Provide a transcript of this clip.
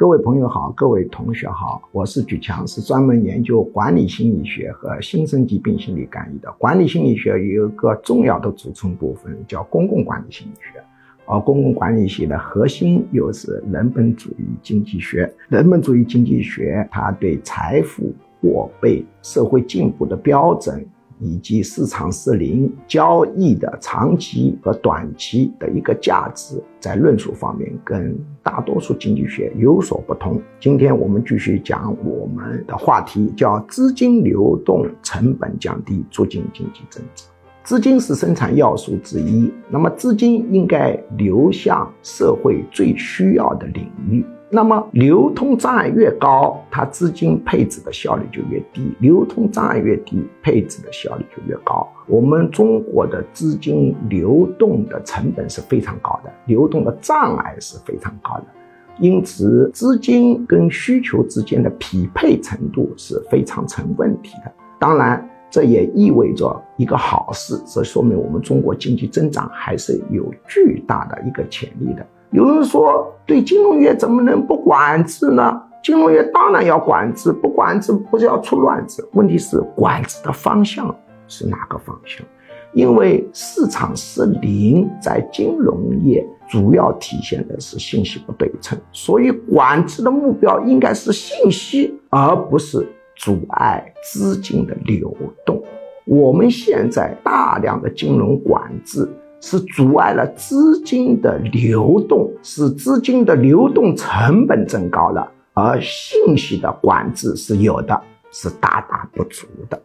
各位朋友好，各位同学好，我是举强，是专门研究管理心理学和新生疾病心理干预的。管理心理学有一个重要的组成部分叫公共管理心理学，而公共管理学的核心又是人本主义经济学。人本主义经济学它对财富货币、社会进步的标准。以及市场失灵交易的长期和短期的一个价值，在论述方面跟大多数经济学有所不同。今天我们继续讲我们的话题，叫资金流动成本降低，促进经济增长。资金是生产要素之一，那么资金应该流向社会最需要的领域。那么流通障碍越高，它资金配置的效率就越低；流通障碍越低，配置的效率就越高。我们中国的资金流动的成本是非常高的，流动的障碍是非常高的，因此资金跟需求之间的匹配程度是非常成问题的。当然，这也意味着一个好事，这说明我们中国经济增长还是有巨大的一个潜力的。有人说，对金融业怎么能不管制呢？金融业当然要管制，不管制不是要出乱子。问题是管制的方向是哪个方向？因为市场失灵在金融业主要体现的是信息不对称，所以管制的目标应该是信息，而不是阻碍资金的流动。我们现在大量的金融管制。是阻碍了资金的流动，使资金的流动成本增高了，而信息的管制是有的，是大大不足的。